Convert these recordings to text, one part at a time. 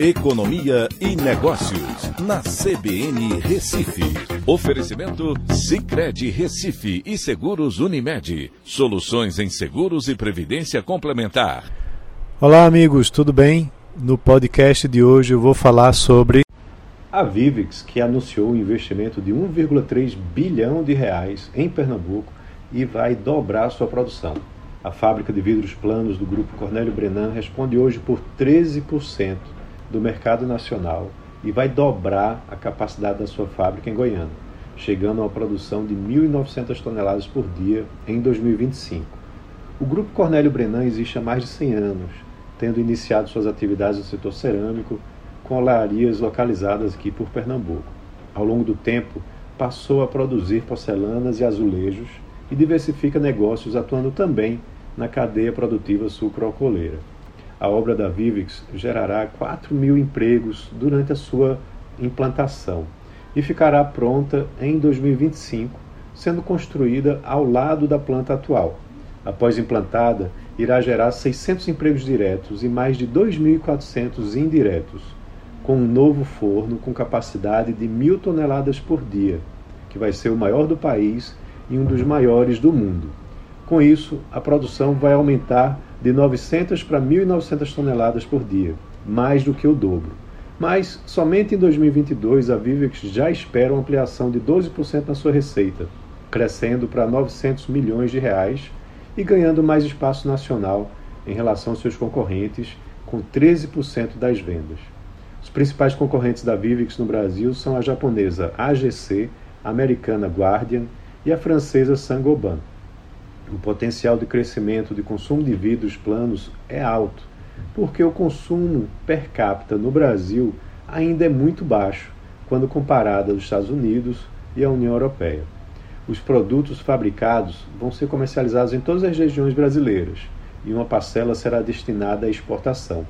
Economia e Negócios, na CBN Recife. Oferecimento Cicred Recife e Seguros Unimed. Soluções em seguros e previdência complementar. Olá, amigos, tudo bem? No podcast de hoje eu vou falar sobre a Vivix, que anunciou um investimento de 1,3 bilhão de reais em Pernambuco e vai dobrar sua produção. A fábrica de vidros planos do grupo Cornélio Brenan responde hoje por 13% do mercado nacional e vai dobrar a capacidade da sua fábrica em Goiânia, chegando a uma produção de 1.900 toneladas por dia em 2025. O grupo Cornélio Brenan existe há mais de 100 anos, tendo iniciado suas atividades no setor cerâmico com olarias localizadas aqui por Pernambuco. Ao longo do tempo, passou a produzir porcelanas e azulejos e diversifica negócios atuando também na cadeia produtiva sucroalcooleira. A obra da Vivix gerará 4 mil empregos durante a sua implantação e ficará pronta em 2025, sendo construída ao lado da planta atual. Após implantada, irá gerar 600 empregos diretos e mais de 2.400 indiretos, com um novo forno com capacidade de mil toneladas por dia, que vai ser o maior do país e um dos maiores do mundo. Com isso, a produção vai aumentar de 900 para 1.900 toneladas por dia, mais do que o dobro. Mas somente em 2022 a Vivex já espera uma ampliação de 12% na sua receita, crescendo para 900 milhões de reais e ganhando mais espaço nacional em relação aos seus concorrentes, com 13% das vendas. Os principais concorrentes da Vivex no Brasil são a japonesa AGC, a americana Guardian e a francesa Saint-Gobain. O potencial de crescimento de consumo de vidros planos é alto, porque o consumo per capita no Brasil ainda é muito baixo quando comparado aos Estados Unidos e à União Europeia. Os produtos fabricados vão ser comercializados em todas as regiões brasileiras e uma parcela será destinada à exportação.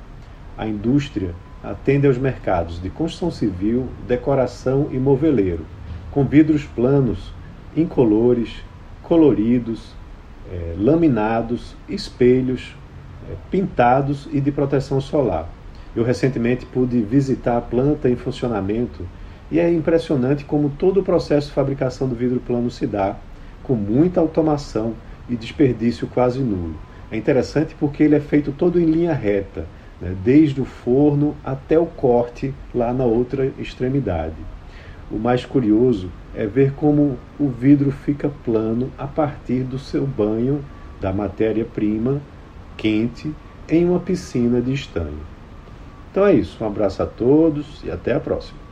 A indústria atende aos mercados de construção civil, decoração e moveleiro, com vidros planos incolores, coloridos, é, laminados, espelhos, é, pintados e de proteção solar. Eu recentemente pude visitar a planta em funcionamento e é impressionante como todo o processo de fabricação do vidro plano se dá, com muita automação e desperdício quase nulo. É interessante porque ele é feito todo em linha reta, né, desde o forno até o corte lá na outra extremidade. O mais curioso é ver como o vidro fica plano a partir do seu banho da matéria-prima quente em uma piscina de estanho. Então é isso, um abraço a todos e até a próxima.